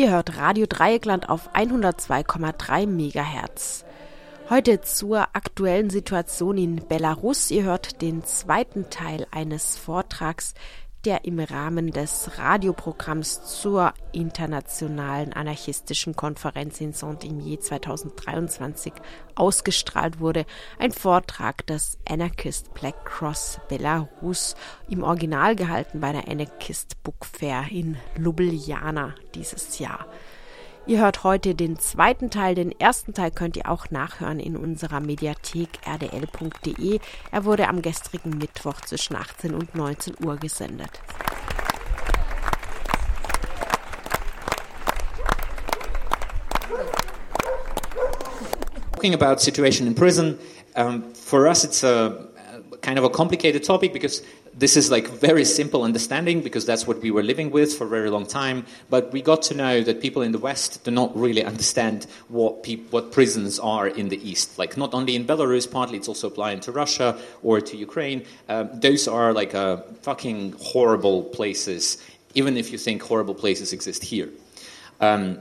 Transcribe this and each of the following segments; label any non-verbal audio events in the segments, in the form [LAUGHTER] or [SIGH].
Ihr hört Radio Dreieckland auf 102,3 MHz. Heute zur aktuellen Situation in Belarus. Ihr hört den zweiten Teil eines Vortrags, der im Rahmen des Radioprogramms zur Internationalen Anarchistischen Konferenz in Saint-Imier 2023 ausgestrahlt wurde. Ein Vortrag des Anarchist Black Cross Belarus im Original gehalten bei der Anarchist Book Fair in Ljubljana dieses Jahr. Ihr hört heute den zweiten Teil. Den ersten Teil könnt ihr auch nachhören in unserer Mediathek rdl.de. Er wurde am gestrigen Mittwoch zwischen 18 und 19 Uhr gesendet. Talking about situation in prison, um, for us it's a kind of a complicated topic because this is like very simple understanding because that's what we were living with for a very long time. But we got to know that people in the West do not really understand what what prisons are in the East. Like not only in Belarus, partly it's also applying to Russia or to Ukraine. Um, those are like uh, fucking horrible places. Even if you think horrible places exist here. Um,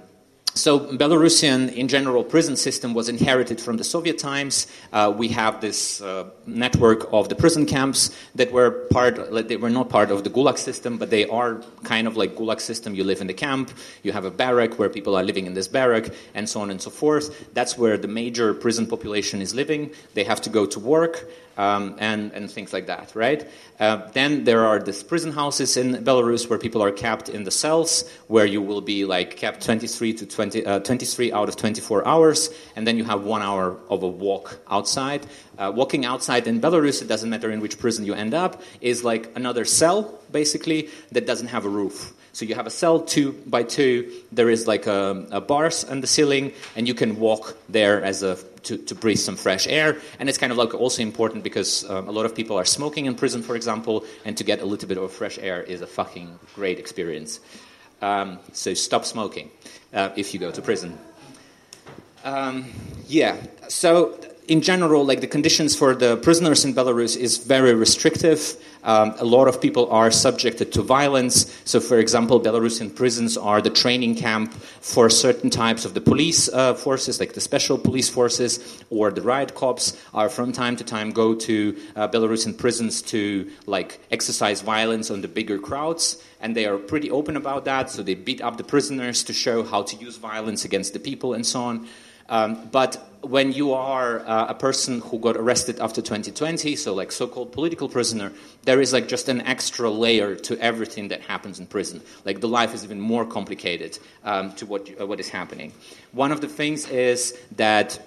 so Belarusian, in general, prison system was inherited from the Soviet times. Uh, we have this uh, network of the prison camps that were part. Like, they were not part of the Gulag system, but they are kind of like Gulag system. You live in the camp, you have a barrack where people are living in this barrack, and so on and so forth. That's where the major prison population is living. They have to go to work um, and, and things like that, right? Uh, then there are these prison houses in Belarus where people are kept in the cells, where you will be like kept 23 to 20, uh, 23 out of 24 hours, and then you have one hour of a walk outside. Uh, walking outside in Belarus, it doesn't matter in which prison you end up, is like another cell, basically, that doesn't have a roof. So you have a cell two by two. There is like a, a bars on the ceiling, and you can walk there as a to, to breathe some fresh air. And it's kind of like also important because um, a lot of people are smoking in prison, for example, and to get a little bit of fresh air is a fucking great experience. Um, so stop smoking uh, if you go to prison. Um, yeah. So in general, like the conditions for the prisoners in Belarus is very restrictive. Um, a lot of people are subjected to violence. So, for example, Belarusian prisons are the training camp for certain types of the police uh, forces, like the special police forces or the riot cops, are from time to time go to uh, Belarusian prisons to like exercise violence on the bigger crowds. And they are pretty open about that. So they beat up the prisoners to show how to use violence against the people and so on. Um, but when you are uh, a person who got arrested after 2020, so like so-called political prisoner, there is like just an extra layer to everything that happens in prison. Like the life is even more complicated um, to what uh, what is happening. One of the things is that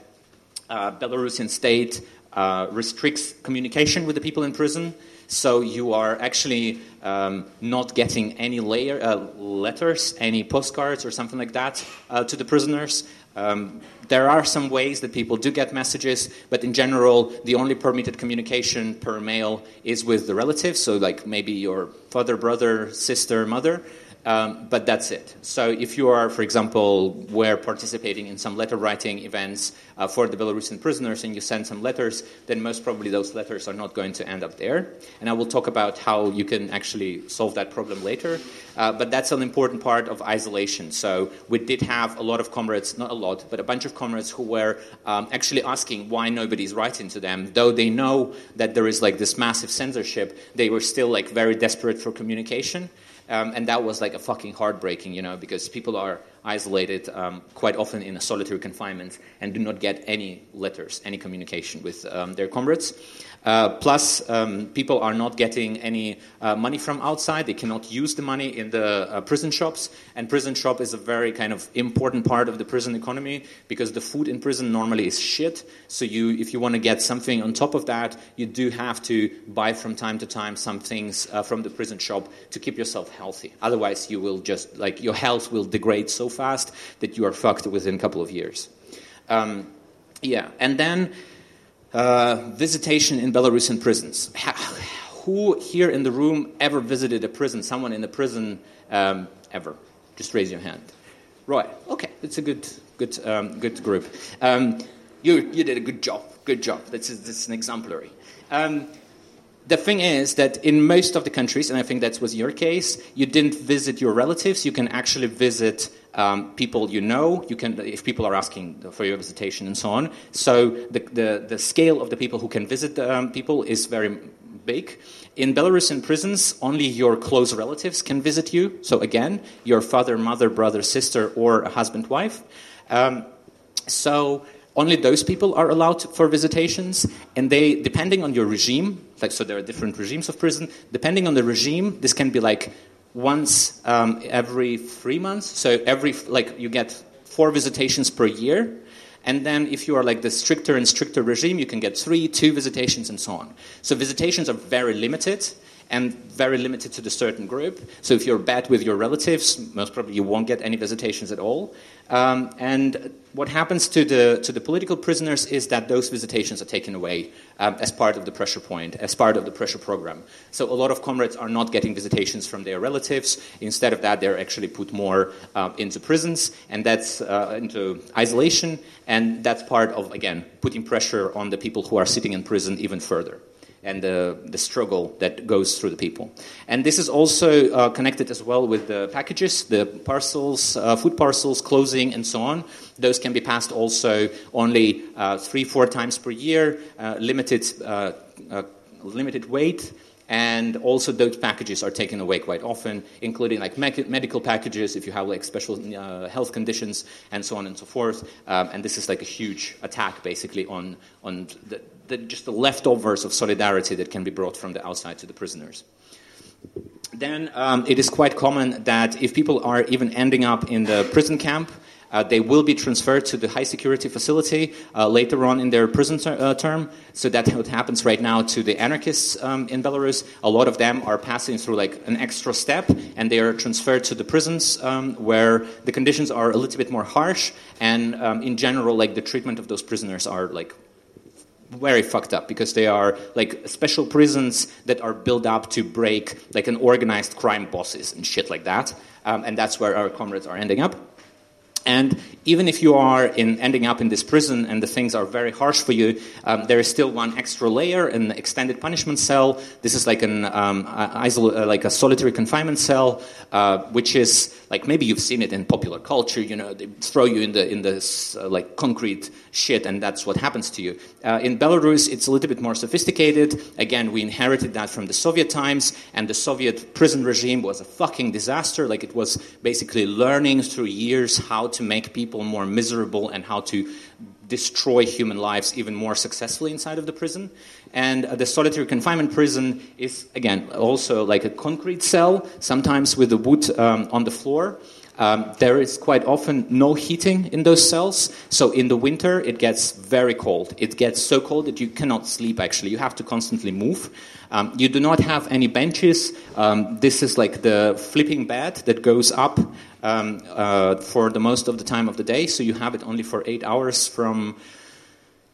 uh, Belarusian state uh, restricts communication with the people in prison. So you are actually um, not getting any layer, uh, letters, any postcards, or something like that uh, to the prisoners. Um, there are some ways that people do get messages, but in general, the only permitted communication per mail is with the relatives, so like maybe your father, brother, sister, mother. Um, but that's it. So if you are, for example, were participating in some letter writing events uh, for the Belarusian prisoners and you send some letters, then most probably those letters are not going to end up there. And I will talk about how you can actually solve that problem later. Uh, but that's an important part of isolation. So we did have a lot of comrades, not a lot, but a bunch of comrades who were um, actually asking why nobody's writing to them. Though they know that there is like this massive censorship, they were still like very desperate for communication. Um, and that was like a fucking heartbreaking, you know, because people are isolated um, quite often in a solitary confinement and do not get any letters, any communication with um, their comrades. Uh, plus, um, people are not getting any uh, money from outside. They cannot use the money in the uh, prison shops. And prison shop is a very kind of important part of the prison economy because the food in prison normally is shit. So you, if you want to get something on top of that, you do have to buy from time to time some things uh, from the prison shop to keep yourself healthy. Otherwise, you will just like your health will degrade so fast that you are fucked within a couple of years. Um, yeah, and then uh, visitation in Belarusian prisons. Who here in the room ever visited a prison? Someone in a prison um, ever? Just raise your hand. Right. Okay. It's a good, good, um, good group. Um, you, you did a good job. Good job. This is, this is an exemplary. Um, the thing is that in most of the countries, and I think that was your case, you didn't visit your relatives. You can actually visit um, people you know. You can, if people are asking for your visitation and so on. So the the, the scale of the people who can visit um, people is very big. In Belarusian prisons, only your close relatives can visit you. So again, your father, mother, brother, sister, or a husband, wife. Um, so only those people are allowed for visitations, and they, depending on your regime, like so, there are different regimes of prison. Depending on the regime, this can be like once um, every three months. So every like you get four visitations per year, and then if you are like the stricter and stricter regime, you can get three, two visitations, and so on. So visitations are very limited and very limited to the certain group. So if you're bad with your relatives, most probably you won't get any visitations at all. Um, and what happens to the to the political prisoners is that those visitations are taken away um, as part of the pressure point, as part of the pressure program. So a lot of comrades are not getting visitations from their relatives. Instead of that, they're actually put more uh, into prisons, and that's uh, into isolation, and that's part of again putting pressure on the people who are sitting in prison even further and the, the struggle that goes through the people. And this is also uh, connected as well with the packages, the parcels, uh, food parcels, clothing, and so on. Those can be passed also only uh, three, four times per year, uh, limited, uh, uh, limited weight. And also, those packages are taken away quite often, including like me- medical packages if you have like special health conditions and so on and so forth. Um, and this is like a huge attack, basically, on on the, the, just the leftovers of solidarity that can be brought from the outside to the prisoners. Then um, it is quite common that if people are even ending up in the prison camp, uh, they will be transferred to the high security facility uh, later on in their prison ter- uh, term. So that's what happens right now to the anarchists um, in Belarus. A lot of them are passing through like an extra step, and they are transferred to the prisons um, where the conditions are a little bit more harsh, and um, in general, like the treatment of those prisoners are like very fucked up because they are like special prisons that are built up to break like an organized crime bosses and shit like that. Um, and that's where our comrades are ending up. And even if you are in ending up in this prison and the things are very harsh for you, um, there is still one extra layer, an extended punishment cell. This is like an um, isol- uh, like a solitary confinement cell, uh, which is like maybe you've seen it in popular culture. You know, they throw you in the in this uh, like concrete shit, and that's what happens to you. Uh, in Belarus, it's a little bit more sophisticated. Again, we inherited that from the Soviet times, and the Soviet prison regime was a fucking disaster. Like it was basically learning through years how to make people more miserable and how to destroy human lives even more successfully inside of the prison. And uh, the solitary confinement prison is, again, also like a concrete cell, sometimes with the wood um, on the floor. Um, there is quite often no heating in those cells, so in the winter it gets very cold. It gets so cold that you cannot sleep actually. You have to constantly move. Um, you do not have any benches. Um, this is like the flipping bed that goes up um, uh, for the most of the time of the day, so you have it only for eight hours from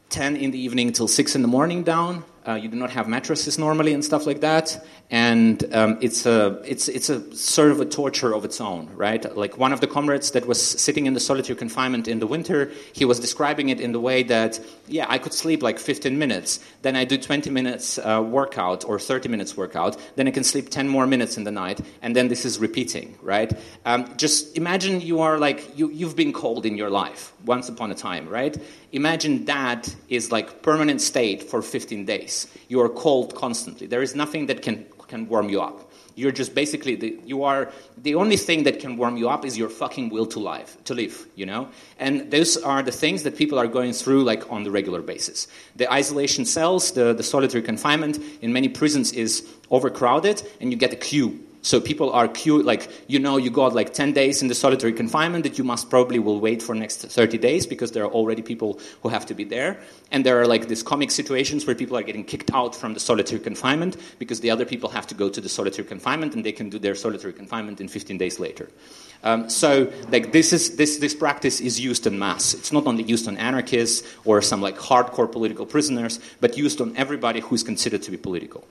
10 in the evening till 6 in the morning down. Uh, you do not have mattresses normally and stuff like that, and um, it's a it's it's a sort of a torture of its own, right? Like one of the comrades that was sitting in the solitary confinement in the winter, he was describing it in the way that yeah, I could sleep like 15 minutes, then I do 20 minutes uh, workout or 30 minutes workout, then I can sleep 10 more minutes in the night, and then this is repeating, right? Um, just imagine you are like you you've been cold in your life once upon a time, right? Imagine that is like permanent state for 15 days. You are cold constantly. There is nothing that can, can warm you up. You're just basically the, you are the only thing that can warm you up is your fucking will to live, to live, you know. And those are the things that people are going through like on the regular basis. The isolation cells, the, the solitary confinement in many prisons is overcrowded, and you get a queue so people are queue, like, you know, you got like 10 days in the solitary confinement that you must probably will wait for next 30 days because there are already people who have to be there. And there are like these comic situations where people are getting kicked out from the solitary confinement because the other people have to go to the solitary confinement and they can do their solitary confinement in 15 days later. Um, so, like, this, is, this, this practice is used in mass. It's not only used on anarchists or some like hardcore political prisoners, but used on everybody who's considered to be political.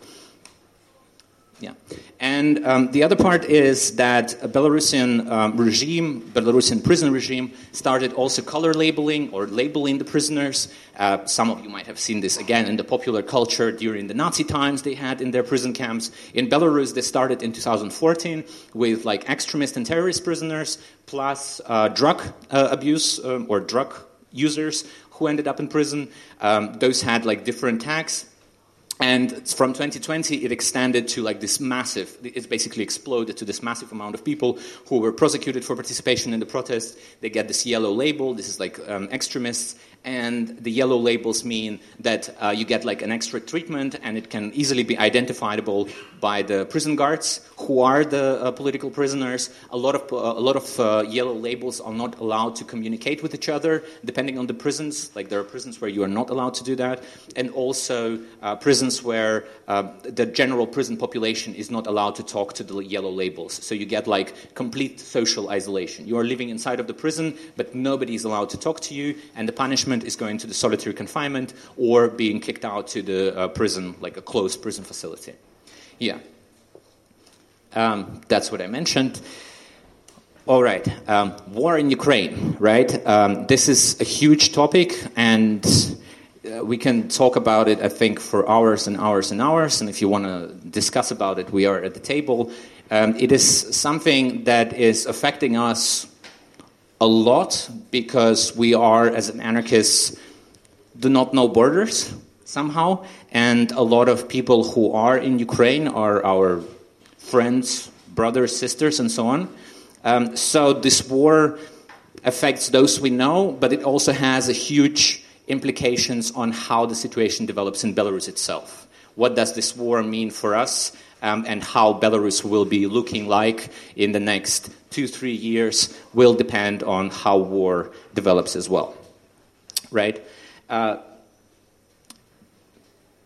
Yeah. And um, the other part is that Belarusian um, regime, Belarusian prison regime, started also color labeling or labeling the prisoners. Uh, some of you might have seen this again in the popular culture during the Nazi times they had in their prison camps. In Belarus, they started in 2014 with like extremist and terrorist prisoners, plus uh, drug uh, abuse um, or drug users who ended up in prison. Um, those had like different tags and from 2020, it extended to like this massive, it basically exploded to this massive amount of people who were prosecuted for participation in the protest. They get this yellow label. This is like um, extremists and the yellow labels mean that uh, you get like an extra treatment and it can easily be identifiable by the prison guards who are the uh, political prisoners. A lot of uh, a lot of uh, yellow labels are not allowed to communicate with each other depending on the prisons. Like there are prisons where you are not allowed to do that. And also uh, prisons where uh, the general prison population is not allowed to talk to the yellow labels. So you get like complete social isolation. You are living inside of the prison but nobody is allowed to talk to you and the punishment punishment is going to the solitary confinement or being kicked out to the uh, prison, like a closed prison facility. Yeah. Um, that's what I mentioned. All right. Um, war in Ukraine, right? Um, this is a huge topic, and uh, we can talk about it, I think, for hours and hours and hours. And if you want to discuss about it, we are at the table. Um, it is something that is affecting us a lot because we are, as an anarchist, do not know borders somehow, and a lot of people who are in Ukraine are our friends, brothers, sisters, and so on. Um, so this war affects those we know, but it also has a huge implications on how the situation develops in Belarus itself. What does this war mean for us? um, and how Belarus will be looking like in the next two, three years will depend on how war develops as well. Right? Uh,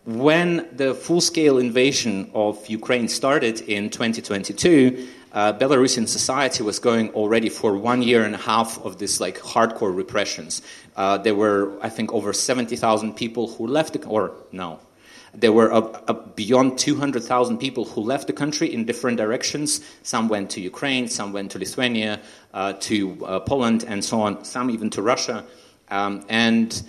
when the full scale invasion of Ukraine started in 2022, uh, Belarusian society was going already for one year and a half of this like hardcore repressions. Uh, there were, I think, over 70,000 people who left, the, or no, there were beyond 200,000 people who left the country in different directions. Some went to Ukraine, some went to Lithuania, uh, to uh, Poland, and so on, some even to Russia. Um, and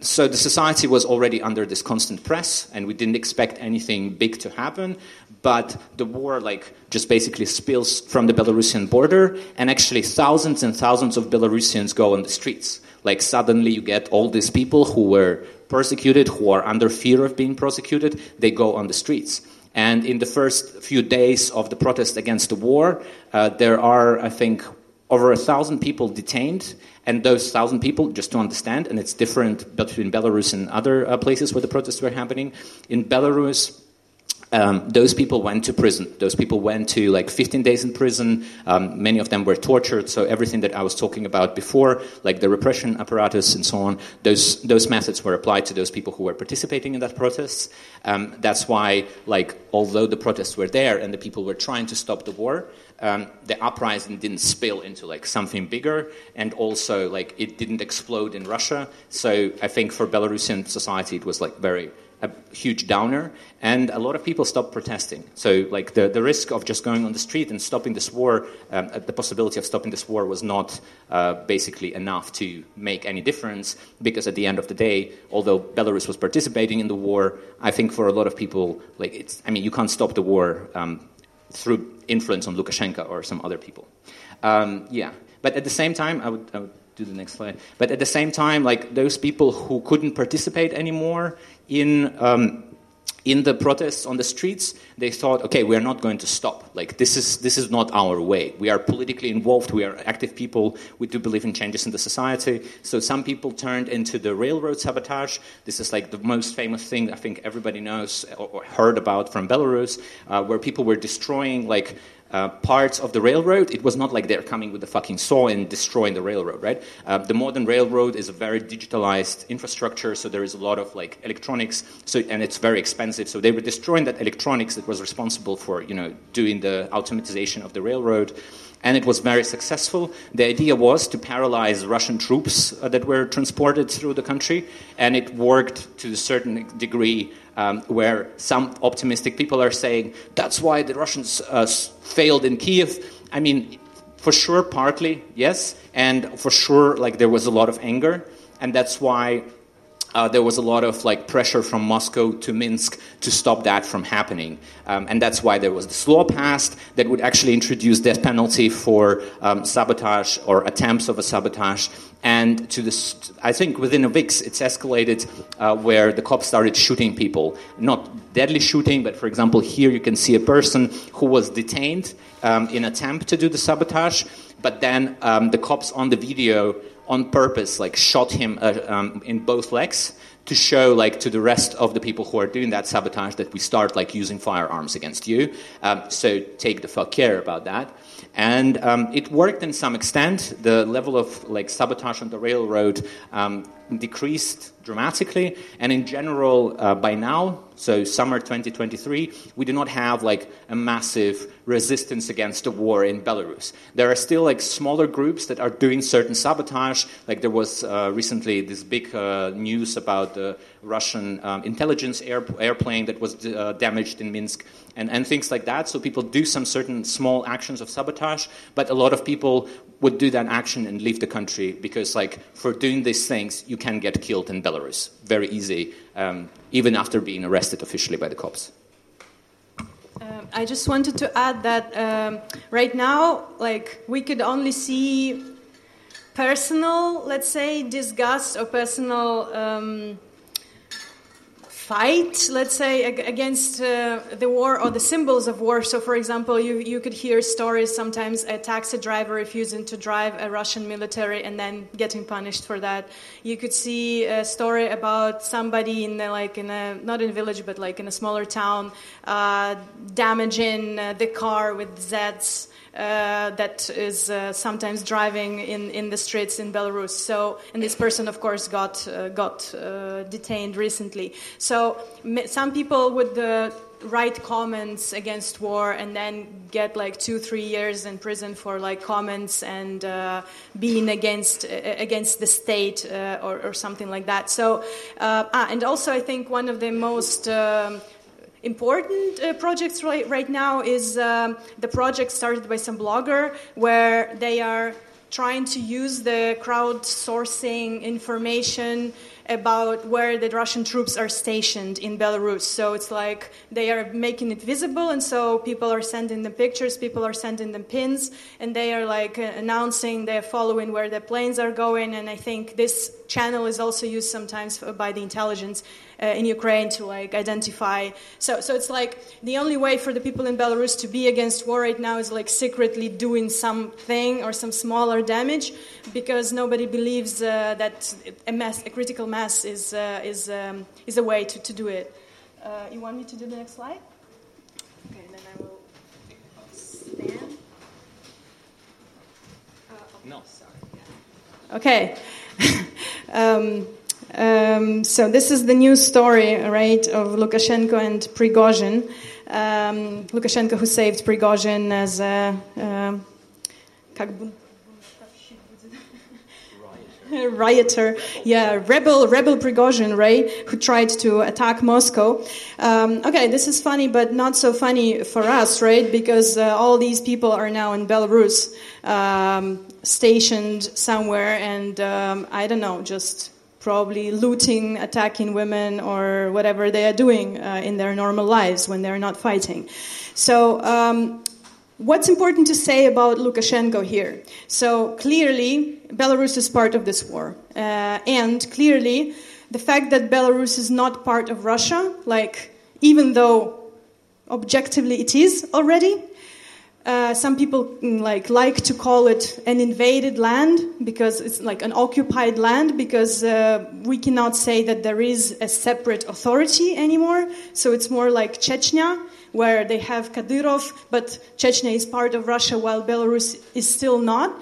so the society was already under this constant press, and we didn't expect anything big to happen. But the war, like, just basically spills from the Belarusian border, and actually thousands and thousands of Belarusians go on the streets. Like, suddenly you get all these people who were persecuted, who are under fear of being prosecuted, they go on the streets. And in the first few days of the protest against the war, uh, there are, I think, over a thousand people detained. And those thousand people, just to understand, and it's different between Belarus and other uh, places where the protests were happening. In Belarus, um, those people went to prison. Those people went to like 15 days in prison. Um, many of them were tortured. So everything that I was talking about before, like the repression apparatus and so on, those those methods were applied to those people who were participating in that protest. Um, that's why, like, although the protests were there and the people were trying to stop the war, um, the uprising didn't spill into like something bigger, and also like it didn't explode in Russia. So I think for Belarusian society, it was like very a huge downer, and a lot of people stopped protesting. So, like the, the risk of just going on the street and stopping this war, um, uh, the possibility of stopping this war was not uh, basically enough to make any difference. Because at the end of the day, although Belarus was participating in the war, I think for a lot of people, like it's, I mean, you can't stop the war um, through influence on Lukashenko or some other people. Um, yeah, but at the same time, I would, I would do the next slide. But at the same time, like those people who couldn't participate anymore in um, in the protests on the streets, they thought, okay, we are not going to stop. Like this is this is not our way. We are politically involved. We are active people. We do believe in changes in the society. So some people turned into the railroad sabotage. This is like the most famous thing I think everybody knows or heard about from Belarus, uh, where people were destroying like uh, parts of the railroad, it was not like they're coming with a fucking saw and destroying the railroad, right? Uh, the modern railroad is a very digitalized infrastructure, so there is a lot of like electronics, so and it's very expensive. So they were destroying that electronics that was responsible for you know doing the automatization of the railroad. and it was very successful. The idea was to paralyze Russian troops uh, that were transported through the country, and it worked to a certain degree. Um, where some optimistic people are saying that's why the Russians uh, failed in Kiev. I mean, for sure, partly yes, and for sure, like there was a lot of anger, and that's why uh, there was a lot of like pressure from Moscow to Minsk to stop that from happening, um, and that's why there was this law passed that would actually introduce death penalty for um, sabotage or attempts of a sabotage. And to this, I think within a week it's escalated uh, where the cops started shooting people, not deadly shooting, but for example, here you can see a person who was detained um, in attempt to do the sabotage, but then um, the cops on the video on purpose like shot him uh, um, in both legs to show like to the rest of the people who are doing that sabotage that we start like using firearms against you. Um, so take the fuck care about that. And um, it worked in some extent. The level of like sabotage on the railroad um, decreased dramatically. And in general, uh, by now, so summer 2023, we do not have like a massive resistance against the war in Belarus. There are still like smaller groups that are doing certain sabotage. Like there was uh, recently this big uh, news about the Russian um, intelligence air, airplane that was uh, damaged in Minsk and, and things like that. So people do some certain small actions of sabotage, but a lot of people would do that action and leave the country because, like, for doing these things, you can get killed in Belarus very easy, um, even after being arrested officially by the cops. Um, I just wanted to add that um, right now, like, we could only see personal, let's say, disgust or personal um, fight, let's say, against uh, the war or the symbols of war. So, for example, you, you could hear stories sometimes a taxi driver refusing to drive a Russian military and then getting punished for that. You could see a story about somebody in the, like in a not in a village but like in a smaller town uh, damaging uh, the car with Zeds uh, that is uh, sometimes driving in, in the streets in Belarus. So, and this person, of course, got uh, got uh, detained recently. So, some people would uh, write comments against war and then get like two, three years in prison for like comments and uh, being against against the state or, or, something like that. So, ah, and also I think one of the most um, important uh, projects right, right, now is um, the project started by some blogger where they are trying to use the crowdsourcing information about where the Russian troops are stationed in Belarus. So it's like they are making it visible, and so people are sending them pictures, people are sending them pins, and they are like announcing they're following where the planes are going. And I think this channel is also used sometimes by the intelligence uh, in Ukraine to like identify. So, so it's like the only way for the people in Belarus to be against war right now is like secretly doing something or some smaller damage, because nobody believes uh, that a mass, a critical mass, is uh, is um, is a way to, to do it. Uh, you want me to do the next slide? Okay, then I will stand. no, sorry. Okay. [LAUGHS] um, um, so this is the news story, right, of Lukashenko and Prigozhin. Um, Lukashenko, who saved Prigozhin as a uh, [LAUGHS] rioter, yeah, rebel, rebel Prigozhin, right, who tried to attack Moscow. Um, okay, this is funny, but not so funny for us, right, because uh, all these people are now in Belarus, um, stationed somewhere, and um, I don't know, just probably looting, attacking women, or whatever they are doing uh, in their normal lives when they're not fighting. So, um, what's important to say about Lukashenko here? So, clearly, Belarus is part of this war. Uh, and clearly, the fact that Belarus is not part of Russia, like, even though objectively it is already, uh, some people mm, like like to call it an invaded land because it's like an occupied land because uh, we cannot say that there is a separate authority anymore. So it's more like Chechnya, where they have Kadyrov, but Chechnya is part of Russia while Belarus is still not.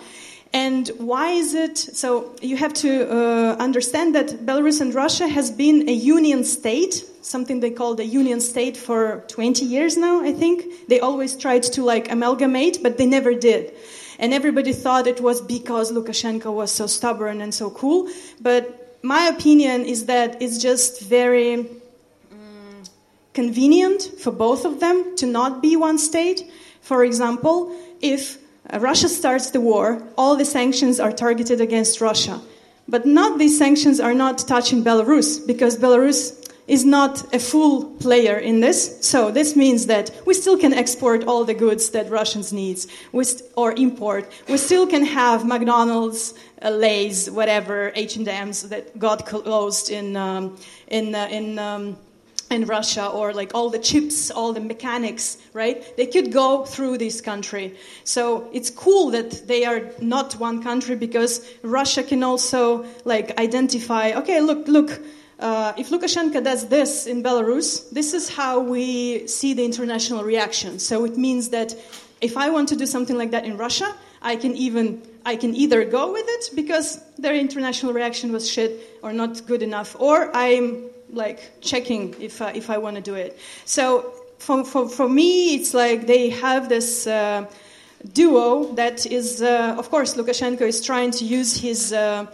And why is it? So you have to uh, understand that Belarus and Russia has been a union state, something they call the union state for 20 years now, I think. They always tried to like amalgamate, but they never did. And everybody thought it was because Lukashenko was so stubborn and so cool. But my opinion is that it's just very convenient for both of them to not be one state. For example, if Russia starts the war, all the sanctions are targeted against Russia. But not these sanctions are not touching Belarus because Belarus is not a full player in this. So this means that we still can export all the goods that Russians need st- or import. We still can have McDonald's, uh, Lay's, whatever H&M's that got closed in um, in uh, in. Um, in Russia, or like all the chips, all the mechanics, right? They could go through this country. So it's cool that they are not one country because Russia can also like identify. Okay, look, look uh, if Lukashenko does this in Belarus, this is how we see the international reaction. So it means that if I want to do something like that in Russia, I can even I can either go with it because their international reaction was shit or not good enough, or I'm like checking if uh, if I want to do it. So for, for for me, it's like they have this. Uh, duo that is, uh, of course, Lukashenko is trying to use his uh,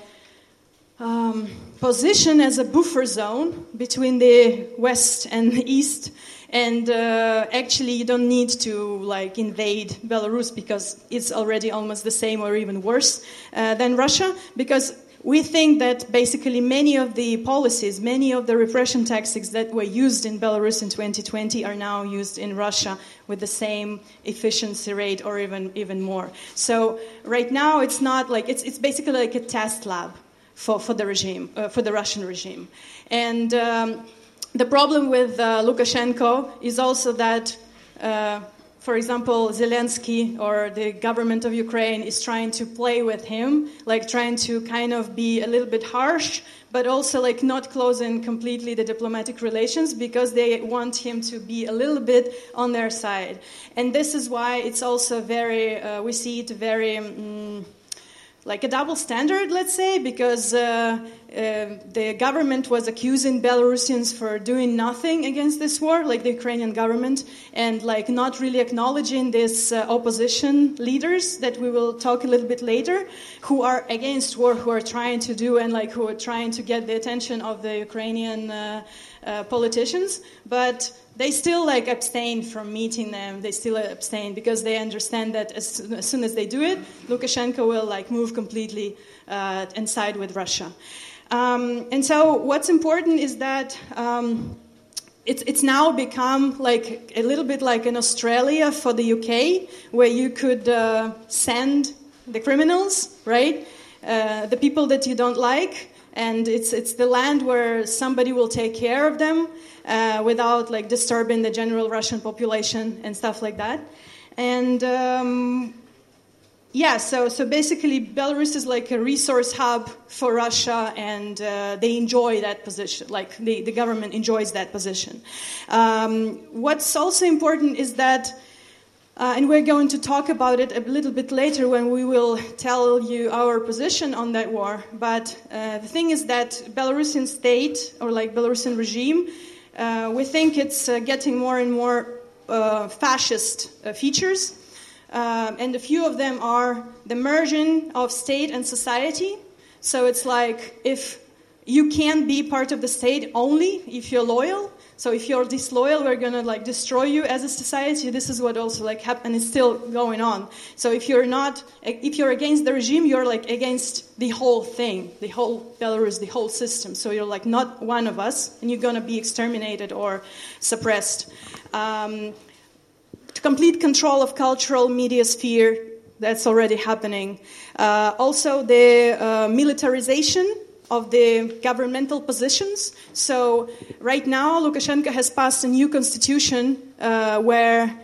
um, position as a buffer zone between the west and the east and uh, actually you don't need to like invade belarus because it's already almost the same or even worse uh, than russia because we think that basically many of the policies, many of the repression tactics that were used in Belarus in 2020 are now used in Russia with the same efficiency rate or even, even more. So right now it's not like, it's, it's basically like a test lab for, for the regime, uh, for the Russian regime. And um, the problem with uh, Lukashenko is also that, uh, for example, Zelensky or the government of Ukraine is trying to play with him, like trying to kind of be a little bit harsh, but also like not closing completely the diplomatic relations because they want him to be a little bit on their side. And this is why it's also very, uh, we see it very. Um, like a double standard, let's say, because uh, uh, the government was accusing Belarusians for doing nothing against this war, like the Ukrainian government, and like not really acknowledging these uh, opposition leaders that we will talk a little bit later, who are against war, who are trying to do and like who are trying to get the attention of the Ukrainian uh, uh, politicians, but they still like abstain from meeting them. They still abstain because they understand that as, as soon as they do it, Lukashenko will like move completely uh, and side with Russia. Um, and so, what's important is that. Um, it's, it's now become like a little bit like an Australia for the UK, where you could uh, send the criminals, right? Uh, the people that you don't like, and it's it's the land where somebody will take care of them uh, without like disturbing the general Russian population and stuff like that. And um, yeah, so so basically, Belarus is like a resource hub for Russia, and uh, they enjoy that position. Like the, the government enjoys that position. Um, what's also important is that. Uh, and we're going to talk about it a little bit later when we will tell you our position on that war. But uh, the thing is that Belarusian state or like Belarusian regime uh, we think it's uh, getting more and more uh, fascist uh, features. And a few of them are the merging of state and society. So it's like if you can be part of the state only if you're loyal, so if you're disloyal, we're gonna like destroy you as a society. This is what also like happened. It's still going on. So if you're not, if you're against the regime, you're like against the whole thing, the whole Belarus, the whole system. So you're like not one of us, and you're gonna be exterminated or suppressed. Um, complete control of cultural media sphere. That's already happening. Uh, also, the uh, militarization of the governmental positions. So right now, Lukashenko has passed a new constitution uh, where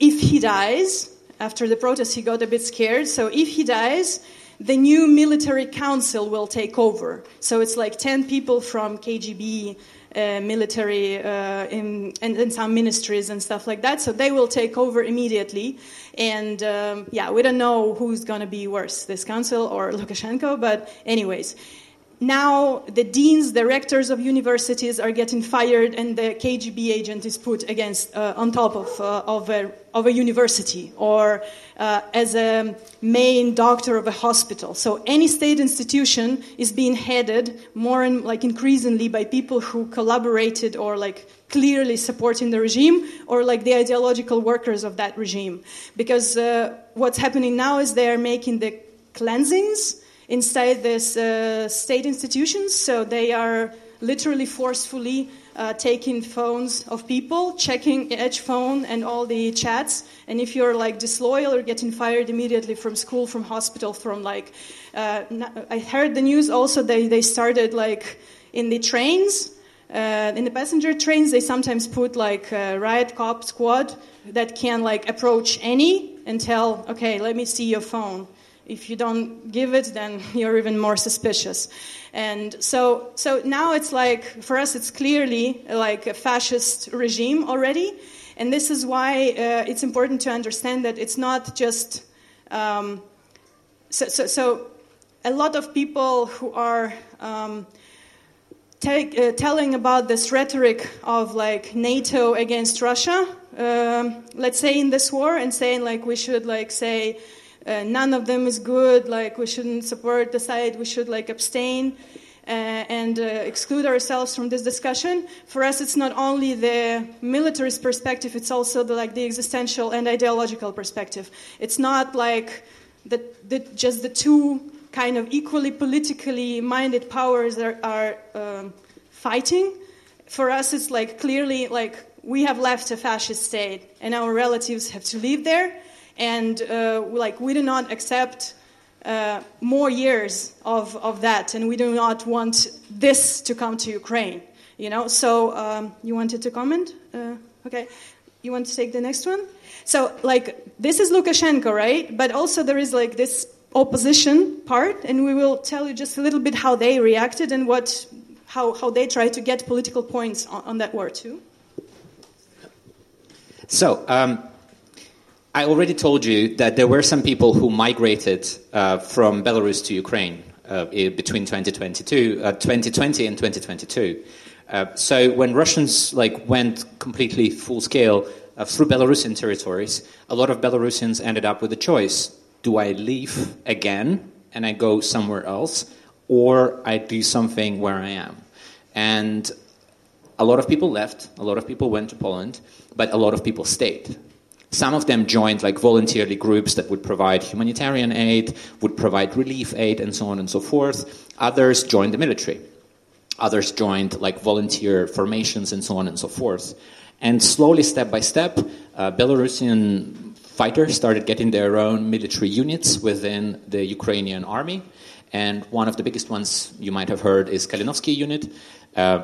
if he dies, after the protest, he got a bit scared. So if he dies, the new military council will take over. So it's like 10 people from KGB, uh, military, uh, in, and, and, some ministries and stuff like that. So they will take over immediately. And um, yeah, we don't know who's going to be worse, this council or Lukashenko, but anyways now the deans, directors of universities are getting fired, and the KGB agent is put against uh, on top of uh, of, a, of a university or uh, as a main doctor of a hospital. So any state institution is being headed more and like increasingly by people who collaborated or like clearly supporting the regime or like the ideological workers of that regime. Because uh, what's happening now is they are making the cleansings inside these uh, state institutions. So they are literally forcefully uh, taking phones of people, checking each phone and all the chats. And if you're like disloyal or getting fired immediately from school, from hospital, from like, uh, I heard the news also they, they started like in the trains. Uh, in the passenger trains, they sometimes put like a riot cop squad that can like approach any and tell, okay, let me see your phone if you don't give it, then [LAUGHS] you're even more suspicious. And so, so now it's like, for us, it's clearly like a fascist regime already. And this is why uh, it's important to understand that it's not just. Um, so, so, so, a lot of people who are um, take, uh, telling about this rhetoric of like NATO against Russia, um, let's say in this war, and saying like we should like say uh, none of them is good, like we shouldn't support the side, we should like abstain. Uh, and uh, exclude ourselves from this discussion. For us, it's not only the militarist perspective; it's also the, like the existential and ideological perspective. It's not like the, the, just the two kind of equally politically minded powers are, are um, fighting. For us, it's like clearly like we have left a fascist state, and our relatives have to live there and uh, like we do not accept uh, more years of, of that, and we do not want this to come to Ukraine. You know, so um, you wanted to comment? Uh, okay, you want to take the next one? So, like, this is Lukashenko, right? But also there is like this opposition part, and we will tell you just a little bit how they reacted and what, how, how they try to get political points on, on that war too. So. Um I already told you that there were some people who migrated uh, from Belarus to Ukraine uh, between 2022, uh, 2020 and 2022. Uh, so when Russians like went completely full scale uh, through Belarusian territories, a lot of Belarusians ended up with a choice: Do I leave again and I go somewhere else, or I do something where I am? And a lot of people left. A lot of people went to Poland, but a lot of people stayed some of them joined like voluntarily groups that would provide humanitarian aid, would provide relief aid, and so on and so forth. Others joined the military. Others joined like volunteer formations and so on and so forth. And slowly, step by step, uh, Belarusian fighters started getting their own military units within the Ukrainian army. And one of the biggest ones you might have heard is Kalinovsky unit. Uh,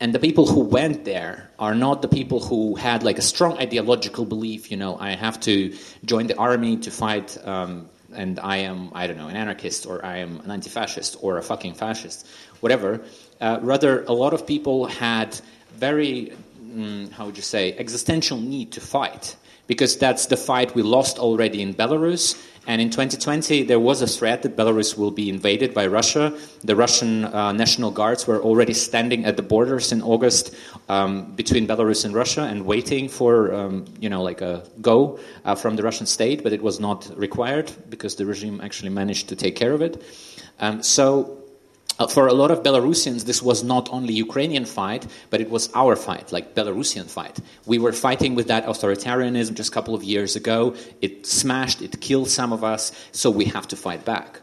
and the people who went there are not the people who had like a strong ideological belief you know i have to join the army to fight um, and i am i don't know an anarchist or i am an anti-fascist or a fucking fascist whatever. Uh, rather a lot of people had very mm, how would you say existential need to fight because that's the fight we lost already in belarus and in 2020, there was a threat that Belarus will be invaded by Russia. The Russian uh, National Guards were already standing at the borders in August um, between Belarus and Russia and waiting for, um, you know, like a go uh, from the Russian state, but it was not required because the regime actually managed to take care of it. Um, so for a lot of Belarusians, this was not only Ukrainian fight, but it was our fight, like Belarusian fight. We were fighting with that authoritarianism just a couple of years ago. It smashed, it killed some of us, so we have to fight back.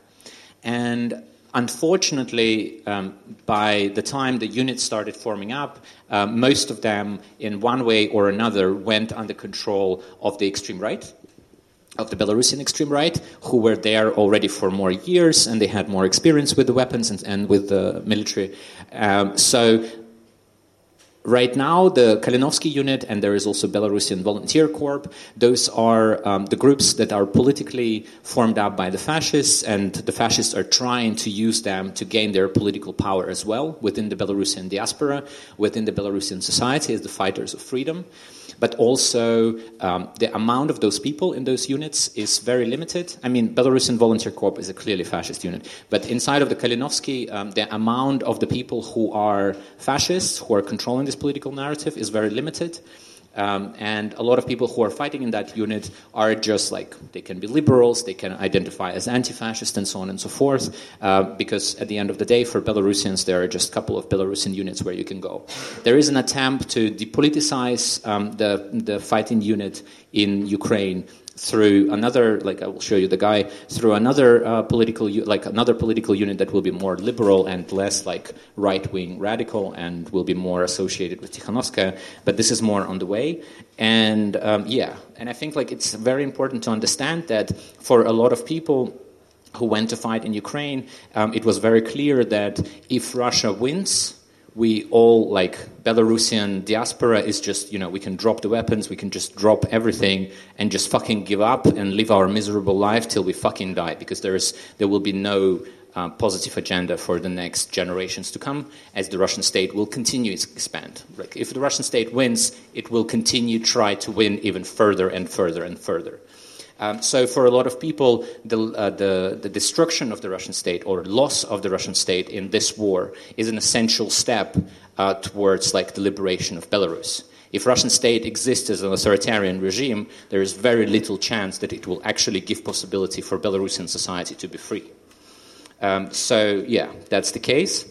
And unfortunately, um, by the time the units started forming up, uh, most of them, in one way or another, went under control of the extreme right of the Belarusian extreme right, who were there already for more years and they had more experience with the weapons and, and with the military. Um, so Right now, the Kalinovsky unit and there is also Belarusian Volunteer Corps. Those are um, the groups that are politically formed up by the fascists, and the fascists are trying to use them to gain their political power as well within the Belarusian diaspora, within the Belarusian society as the fighters of freedom but also um, the amount of those people in those units is very limited. I mean, Belarusian Volunteer Corps is a clearly fascist unit, but inside of the Kalinovsky, um, the amount of the people who are fascists, who are controlling this political narrative, is very limited. Um, and a lot of people who are fighting in that unit are just like they can be liberals, they can identify as anti-fascist, and so on and so forth. Uh, because at the end of the day, for Belarusians, there are just a couple of Belarusian units where you can go. There is an attempt to depoliticize um, the the fighting unit in Ukraine through another, like I will show you the guy, through another uh, political, like another political unit that will be more liberal and less like right-wing radical and will be more associated with Tikhanovskaya. But this is more on the way. And um, yeah, and I think like it's very important to understand that for a lot of people who went to fight in Ukraine, um, it was very clear that if Russia wins, we all like Belarusian diaspora is just you know we can drop the weapons, we can just drop everything and just fucking give up and live our miserable life till we fucking die because there is there will be no uh, positive agenda for the next generations to come as the Russian state will continue to expand. Like if the Russian state wins, it will continue try to win even further and further and further. Um, so, for a lot of people, the, uh, the, the, destruction of the Russian state or loss of the Russian state in this war is an essential step uh, towards like the liberation of Belarus. If Russian state exists as an authoritarian regime, there is very little chance that it will actually give possibility for Belarusian society to be free. Um, so, yeah, that's the case.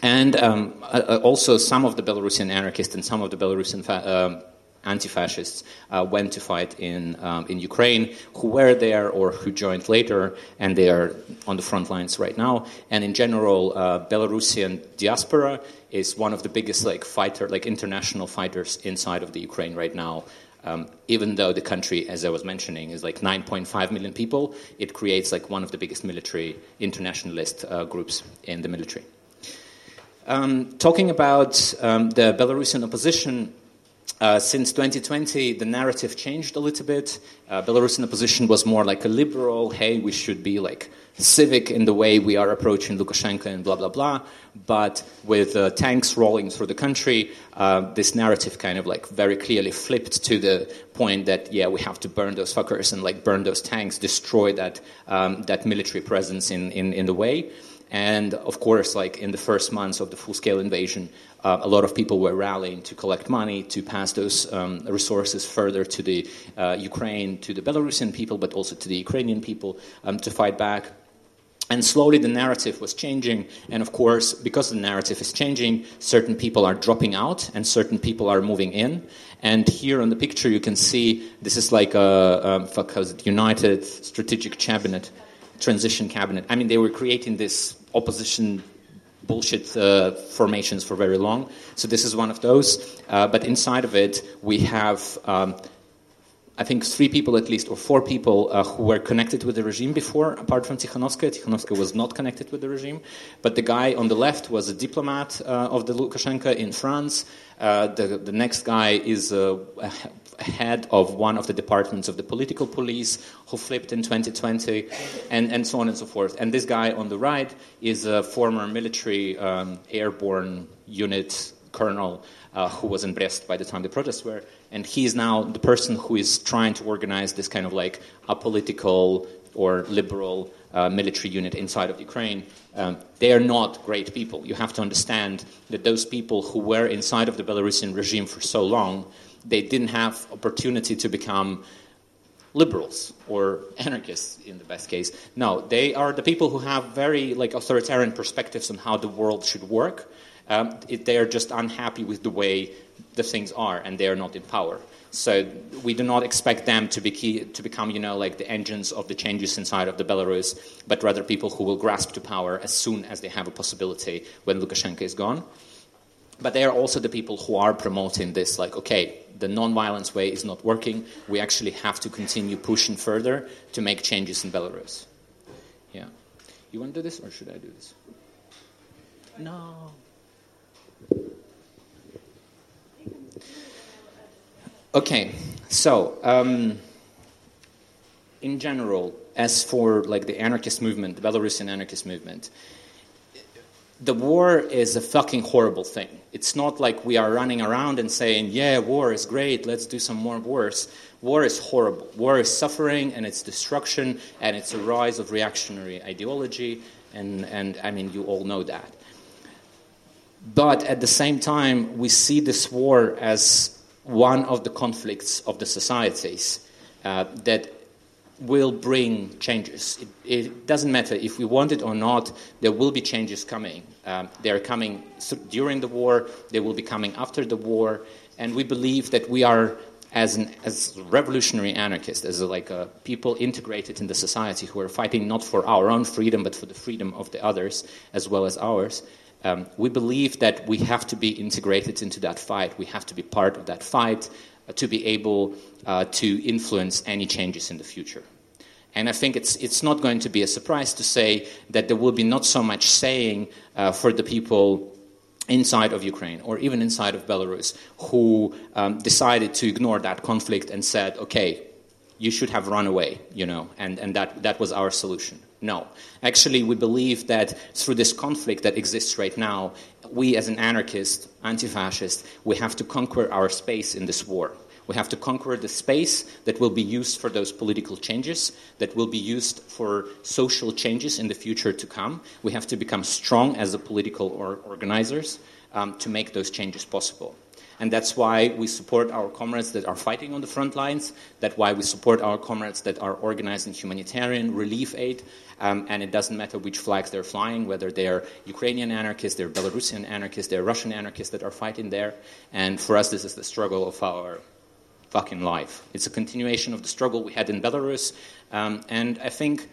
And um, uh, also, some of the Belarusian anarchists and some of the Belarusian fa- um, anti-fascists uh, went to fight in um, in Ukraine, who were there or who joined later, and they are on the front lines right now. And in general, uh, Belarusian diaspora is one of the biggest like fighter, like international fighters inside of the Ukraine right now. Um, even though the country, as I was mentioning, is like 9.5 million people, it creates like one of the biggest military internationalist uh, groups in the military. Um, talking about um, the Belarusian opposition, uh, since 2020, the narrative changed a little bit. Uh, Belarusian opposition was more like a liberal, hey, we should be like civic in the way we are approaching Lukashenko and blah, blah, blah. But with uh, tanks rolling through the country, uh, this narrative kind of like very clearly flipped to the point that, yeah, we have to burn those fuckers and like burn those tanks, destroy that, um, that military presence in, in, in the way. And of course, like in the first months of the full scale invasion, uh, a lot of people were rallying to collect money to pass those um, resources further to the uh, Ukraine, to the Belarusian people, but also to the Ukrainian people um, to fight back. And slowly the narrative was changing. And of course, because the narrative is changing, certain people are dropping out and certain people are moving in. And here on the picture, you can see this is like a, a United Strategic Cabinet transition cabinet. I mean, they were creating this opposition bullshit uh, formations for very long. So this is one of those. Uh, but inside of it, we have. Um, I think three people at least, or four people uh, who were connected with the regime before, apart from Tikhanovskaya. Tikhanovskaya was not connected with the regime. But the guy on the left was a diplomat uh, of the Lukashenko in France. Uh, the, the next guy is a, head of one of the departments of the political police who flipped in 2020, and, and so on and so forth. And this guy on the right is a former military um, airborne unit colonel uh, who was in Brest by the time the protests were. And he is now the person who is trying to organize this kind of like apolitical or liberal uh, military unit inside of Ukraine. Um, they are not great people. You have to understand that those people who were inside of the Belarusian regime for so long they didn't have opportunity to become liberals or anarchists in the best case. No, they are the people who have very like authoritarian perspectives on how the world should work. Um, it, they are just unhappy with the way the things are, and they are not in power. So we do not expect them to, be key, to become, you know, like the engines of the changes inside of the Belarus, but rather people who will grasp to power as soon as they have a possibility when Lukashenko is gone. But they are also the people who are promoting this, like, okay, the non-violence way is not working. We actually have to continue pushing further to make changes in Belarus. Yeah. You want to do this, or should I do this? No. Okay, so um, in general, as for like the anarchist movement, the Belarusian anarchist movement, the war is a fucking horrible thing. It's not like we are running around and saying, yeah, war is great, let's do some more wars. War is horrible. War is suffering and it's destruction and it's a rise of reactionary ideology, and, and I mean, you all know that. But at the same time, we see this war as one of the conflicts of the societies uh, that will bring changes. It, it, doesn't matter if we want it or not, there will be changes coming. Um, they are coming during the war, they will be coming after the war, and we believe that we are, as, an, as revolutionary anarchists, as a, like a people integrated in the society who are fighting not for our own freedom, but for the freedom of the others as well as ours. Um, we believe that we have to be integrated into that fight. We have to be part of that fight to be able uh, to influence any changes in the future. And I think it's, it's not going to be a surprise to say that there will be not so much saying uh, for the people inside of Ukraine or even inside of Belarus who um, decided to ignore that conflict and said, okay, you should have run away, you know, and, and that, that was our solution. No. Actually, we believe that through this conflict that exists right now, we as an anarchist, anti fascist, we have to conquer our space in this war. We have to conquer the space that will be used for those political changes, that will be used for social changes in the future to come. We have to become strong as a political or organizers um, to make those changes possible. And that's why we support our comrades that are fighting on the front lines. That's why we support our comrades that are organizing humanitarian relief aid. Um, and it doesn't matter which flags they're flying, whether they're Ukrainian anarchists, they're Belarusian anarchists, they're Russian anarchists that are fighting there. And for us, this is the struggle of our fucking life. It's a continuation of the struggle we had in Belarus. Um, and I think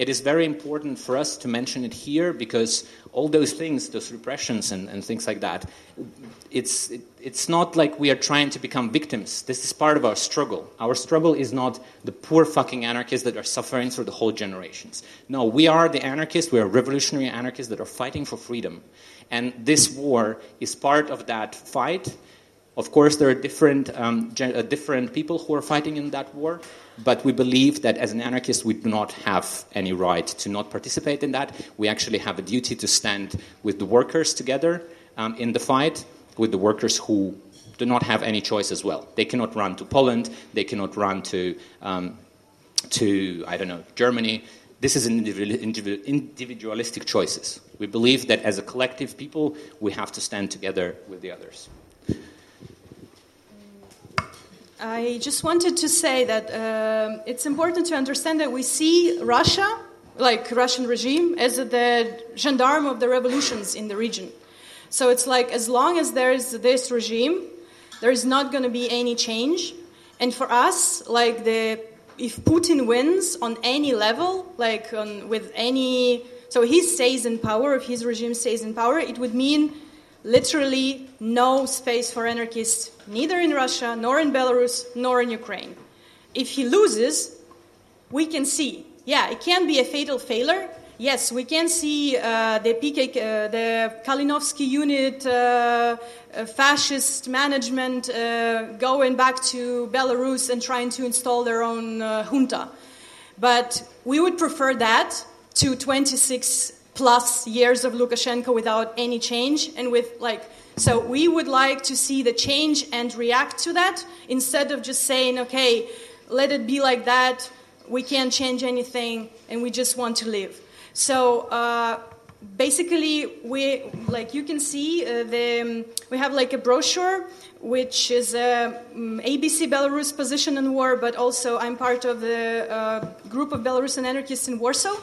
it is very important for us to mention it here because all those things, those repressions and, and things like that, it's, it, it's not like we are trying to become victims. This is part of our struggle. Our struggle is not the poor fucking anarchists that are suffering through the whole generations. No, we are the anarchists, we are revolutionary anarchists that are fighting for freedom. And this war is part of that fight. Of course, there are different, um, uh, different people who are fighting in that war, but we believe that as an anarchist, we do not have any right to not participate in that. We actually have a duty to stand with the workers together um, in the fight, with the workers who do not have any choice as well. They cannot run to Poland, they cannot run to, um, to I don't know, Germany. This is individualistic choices. We believe that as a collective people, we have to stand together with the others. I just wanted to say that um, it's important to understand that we see Russia, like Russian regime, as the gendarme of the revolutions in the region. So it's like as long as there is this regime, there is not going to be any change. And for us, like the if Putin wins on any level, like on, with any, so he stays in power, if his regime stays in power, it would mean literally no space for anarchists, neither in Russia, nor in Belarus, nor in Ukraine. If he loses, we can see, yeah, it can be a fatal failure. Yes, we can see uh, the PK, uh, the Kalinovsky unit, uh, uh, fascist management uh, going back to Belarus and trying to install their own uh, junta. But we would prefer that to 26 plus years of Lukashenko without any change and with like so we would like to see the change and react to that instead of just saying okay let it be like that. We can't change anything and we just want to live. So uh, basically we like you can see uh, the we have like a brochure which is a um, abc belarus position in war but also i'm part of the uh, group of belarusian anarchists in warsaw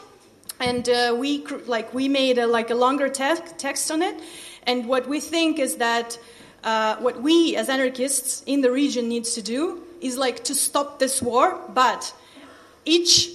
and uh, we like we made a, like a longer te- text on it. And what we think is that uh, what we as anarchists in the region needs to do is like to stop this war but each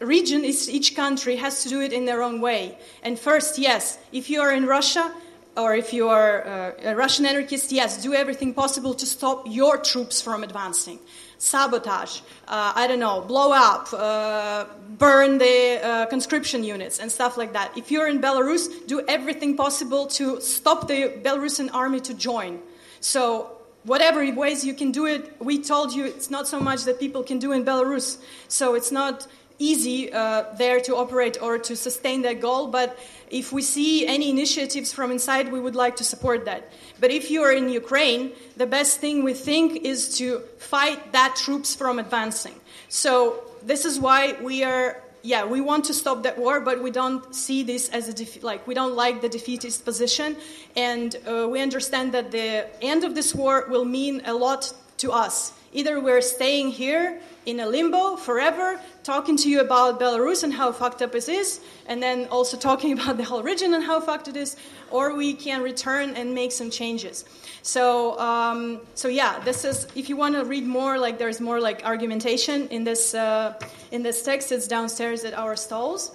region is each country has to do it in their own way. And first yes if you are in russia or if you are uh, a russian anarchist yes do everything possible to stop your troops from advancing sabotage, uh, I don't know, blow up, uh, burn the uh, conscription units, and stuff like that. If you're in Belarus, do everything possible to stop the Belarusian army to join. So whatever ways you can do it, we told you it's not so much that people can do in Belarus. So it's not easy uh, there to operate or to sustain that goal. But if we see any initiatives from inside, we would like to support that. But if you are in Ukraine, the best thing we think is to fight that troops from advancing. So this is why we are yeah, we want to stop that war, but we don't see this as a defe- like we don't like the defeatist position, and uh, we understand that the end of this war will mean a lot to us. Either we're staying here in a limbo forever, talking to you about Belarus and how fucked up it is, and then also talking [LAUGHS] about the whole region and how fucked it is, or we can return and make some changes. So, um, so yeah, this is. If you want to read more, like there's more like argumentation in this uh, in this text. It's downstairs at our stalls,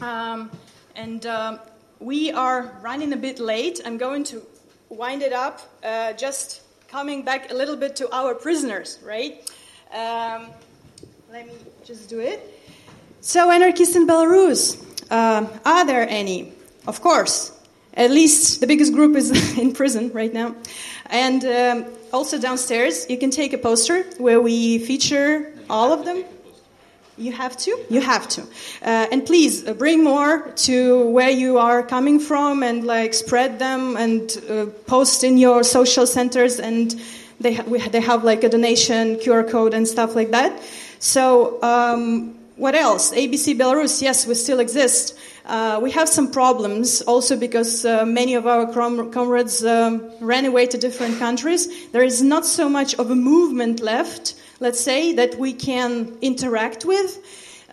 um, and um, we are running a bit late. I'm going to wind it up. Uh, just coming back a little bit to our prisoners, right? Um, let me just do it. So, anarchists in Belarus, uh, are there any? Of course, at least the biggest group is [LAUGHS] in prison right now. And um, also downstairs, you can take a poster where we feature all of them. You have to? You have to. Uh, and please uh, bring more to where you are coming from and like spread them and uh, post in your social centers and they, ha- we, they have like a donation QR code and stuff like that. So, um, what else? ABC Belarus, yes, we still exist. Uh, we have some problems also because uh, many of our com- comrades um, ran away to different countries. There is not so much of a movement left, let's say, that we can interact with.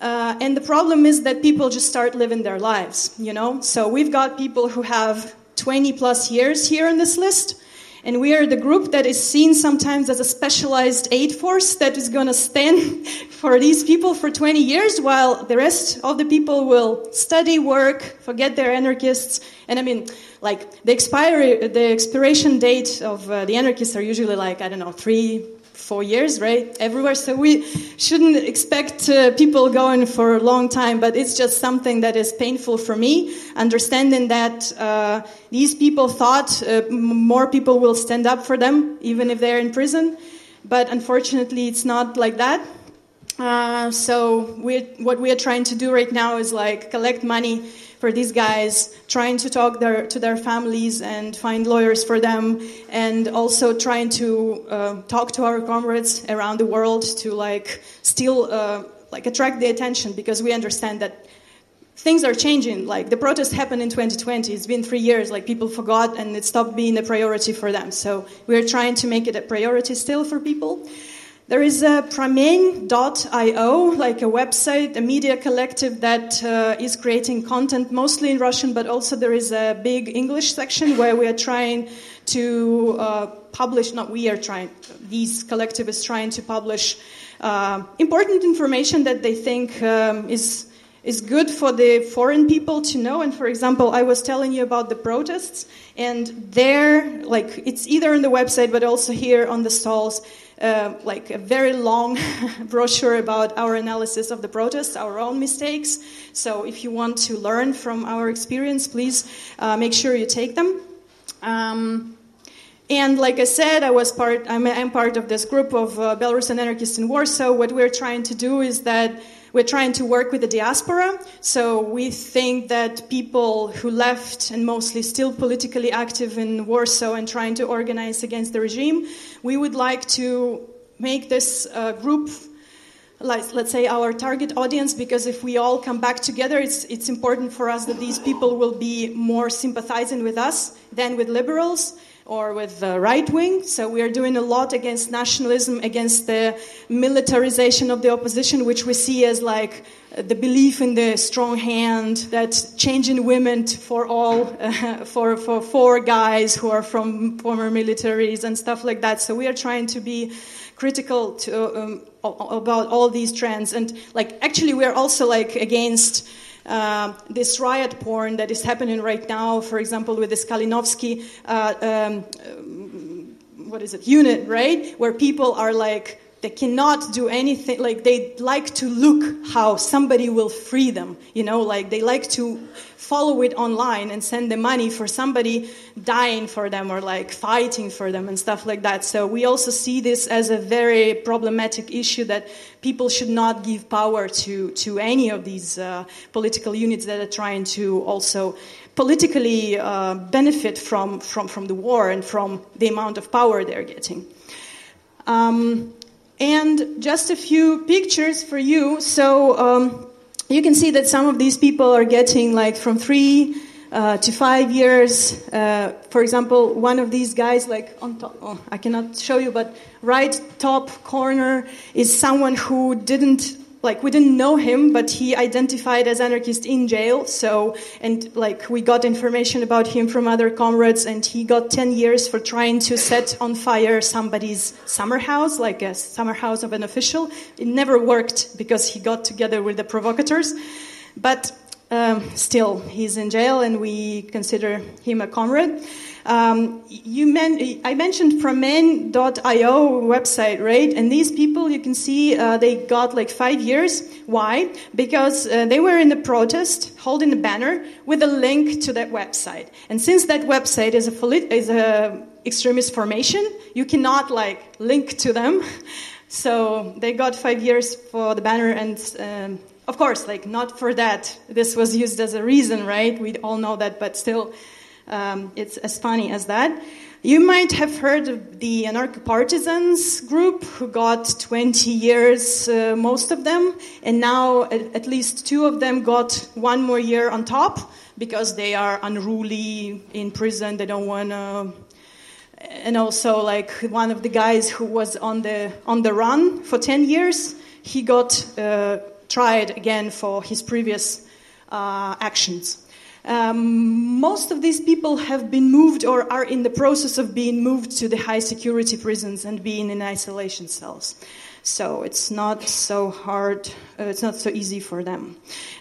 Uh, and the problem is that people just start living their lives, you know? So we've got people who have 20 plus years here on this list. And we are the group that is seen sometimes as a specialized aid force that is going to stand [LAUGHS] for these people for 20 years while the rest of the people will study, work, forget they're anarchists. And I mean, like the expiry, the expiration date of uh, the anarchists are usually like, I don't know, three, four years, right? Everywhere. So we shouldn't expect uh, people going for a long time, but it's just something that is painful for me, understanding that uh, these people thought uh, more people will stand up for them, even if they're in prison. But unfortunately, it's not like that. Uh, so we what we are trying to do right now is like collect money for these guys, trying to talk their, to their families and find lawyers for them, and also trying to uh, talk to our comrades around the world to like still uh, like attract the attention because we understand that things are changing. Like the protest happened in 2020. It's been three years. Like people forgot and it stopped being a priority for them. So we're trying to make it a priority still for people. There is a Pramen.io, like a website, a media collective that uh, is creating content mostly in Russian, but also there is a big English section where we are trying to uh, publish, not we are trying, these collective is trying to publish uh, important information that they think um, is is good for the foreign people to know. And for example, I was telling you about the protests, and there, like, it's either on the website, but also here on the stalls, uh, like a very long [LAUGHS] brochure about our analysis of the protests, our own mistakes. So if you want to learn from our experience, please uh, make sure you take them. Um, and like I said, I was part. I'm, I'm part of this group of uh, Belarusian anarchists in Warsaw. What we're trying to do is that we're trying to work with the diaspora. So we think that people who left and mostly still politically active in Warsaw and trying to organize against the regime, we would like to make this uh, group like, let's say our target audience because if we all come back together it's, it's important for us that these people will be more sympathizing with us than with liberals or with the right wing. So we are doing a lot against nationalism, against the militarization of the opposition, which we see as like the belief in the strong hand that changing women for all, uh, [LAUGHS] for, for four guys who are from former militaries and stuff like that. So we are trying to be critical to, um, about all these trends. And like, actually, we are also like against uh, this riot porn that is happening right now, for example, with this Kalinovsky, uh, um, what is it, unit, right? Where people are like they cannot do anything like they like to look how somebody will free them you know like they like to follow it online and send the money for somebody dying for them or like fighting for them and stuff like that. So we also see this as a very problematic issue that people should not give power to to any of these uh, political units that are trying to also politically uh, benefit from, from from the war and from the amount of power they're getting. Um, and just a few pictures for you. So um, you can see that some of these people are getting like from three uh, to five years. Uh, for example, one of these guys, like on top, oh, I cannot show you, but right top corner is someone who didn't like we didn't know him, but he identified as anarchist in jail. So, and like we got information about him from other comrades, and he got 10 years for trying to set on fire somebody's summer house, like a summer house of an official. It never worked because he got together with the provocateurs. But um, still, he's in jail, and we consider him a comrade. Um, you men- I mentioned Pramen.io website, right? And these people, you can see uh, they got like five years. Why? Because uh, they were in the protest, holding a banner with a link to that website. And since that website is a, is a extremist formation, you cannot like link to them. [LAUGHS] So they got five years for the banner, and um, of course, like not for that. This was used as a reason, right? We all know that, but still um, it's as funny as that. You might have heard of the anarcho partisans group who got 20 years, uh, most of them, and now at, least two of them got one more year on top because they are unruly in prison. They don't want to. And also, like one of the guys who was on the on the run for 10 years, he got uh, tried again for his previous uh, actions. Um, most of these people have been moved or are in the process of being moved to the high security prisons and being in isolation cells. So it's not so hard, uh, it's not so easy for them.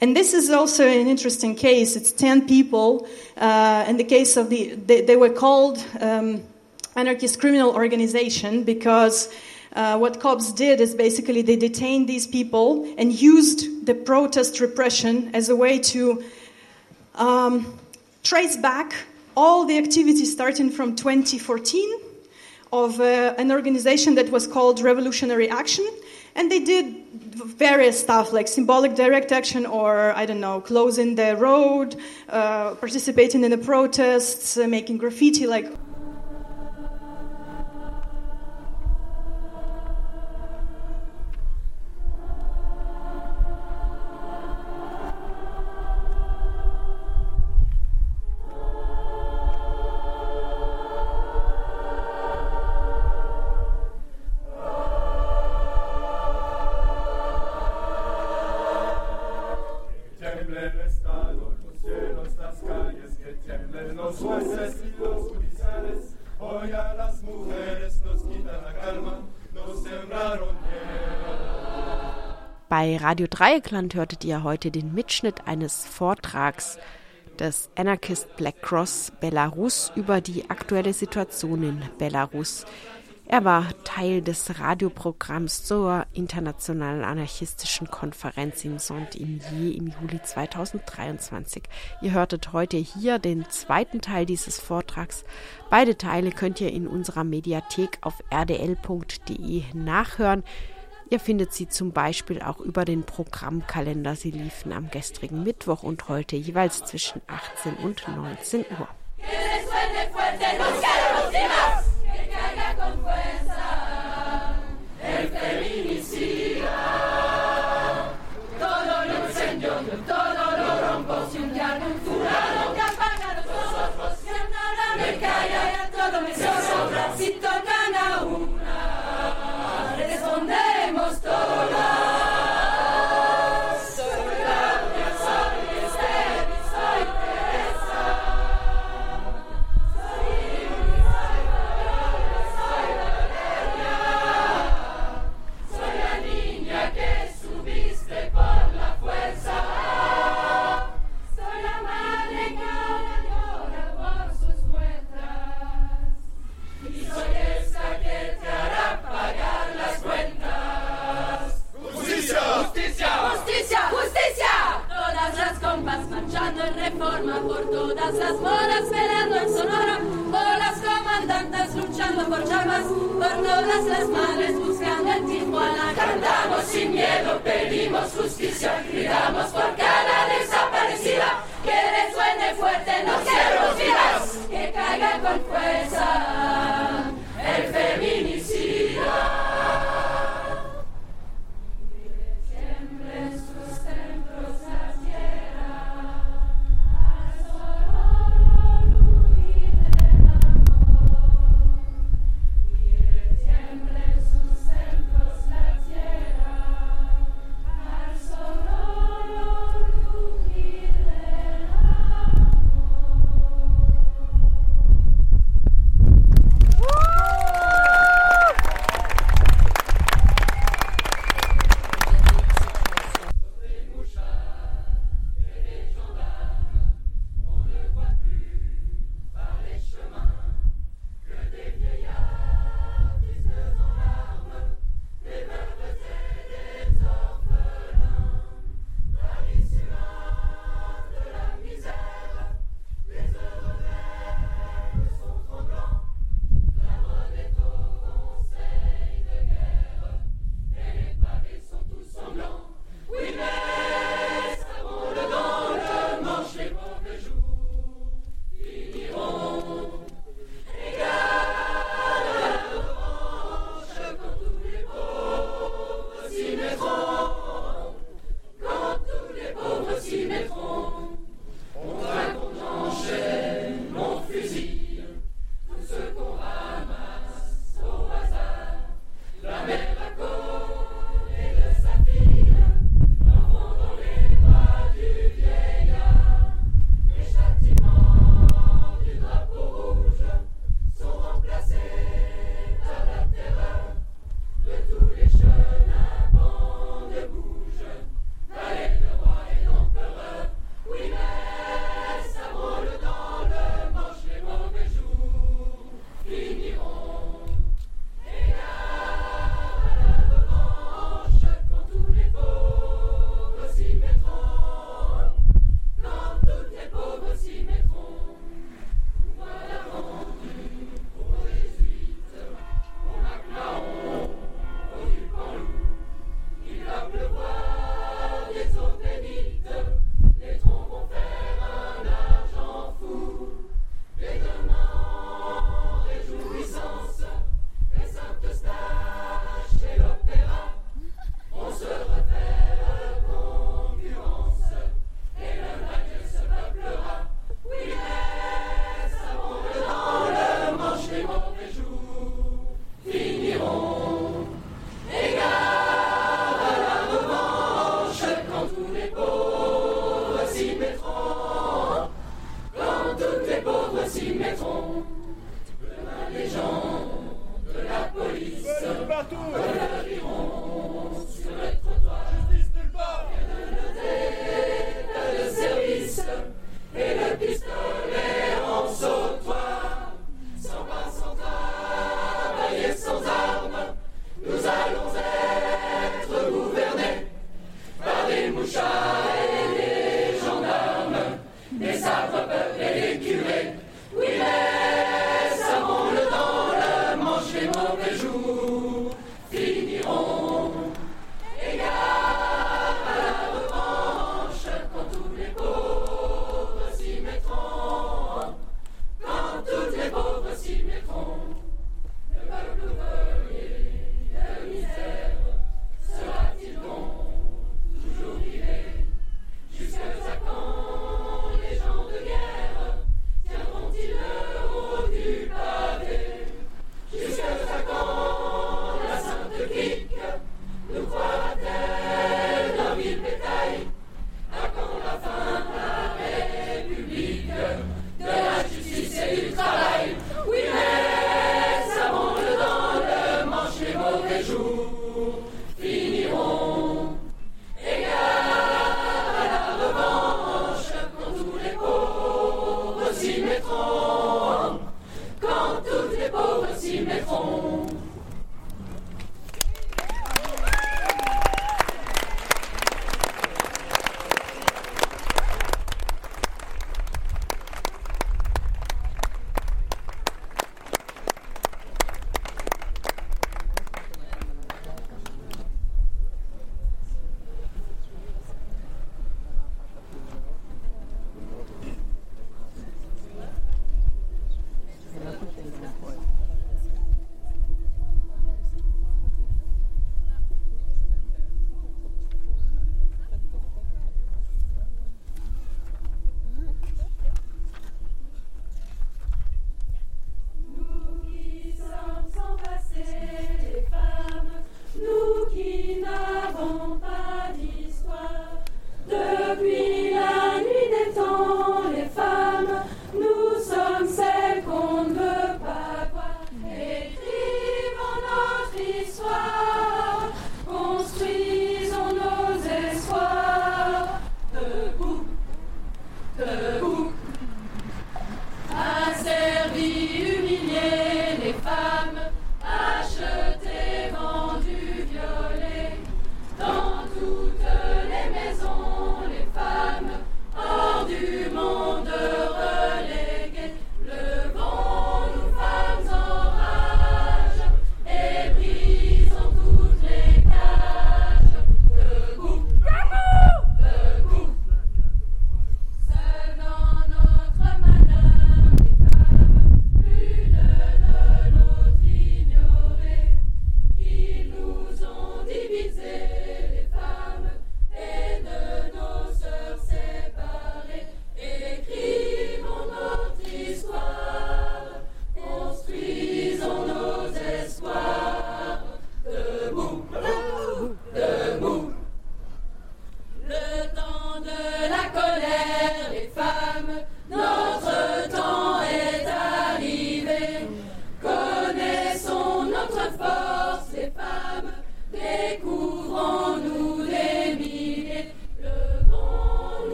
And this is also an interesting case. It's 10 people. Uh, in the case of the, they, they were called um, anarchist criminal organization because uh, what cops did is basically they detained these people and used the protest repression as a way to um, trace back all the activities starting from 2014 of uh, an organization that was called Revolutionary Action. And they did various stuff like symbolic direct action or, I don't know, closing the road, uh, participating in the protests, uh, making graffiti, like Bei Radio Dreieckland hörtet ihr heute den Mitschnitt eines Vortrags des Anarchist Black Cross Belarus über die aktuelle Situation in Belarus. Er war Teil des Radioprogramms zur Internationalen Anarchistischen Konferenz in Saint-Imier im Juli 2023. Ihr hörtet heute hier den zweiten Teil dieses Vortrags. Beide Teile könnt ihr in unserer Mediathek auf rdl.de nachhören. Ihr findet sie zum Beispiel auch über den Programmkalender. Sie liefen am gestrigen Mittwoch und heute jeweils zwischen 18 und 19 Uhr. Las moras peleando en Sonora, por las comandantes luchando por Chavas, por todas las madres buscando en Tijuana. Cantamos sin miedo, pedimos justicia, gritamos por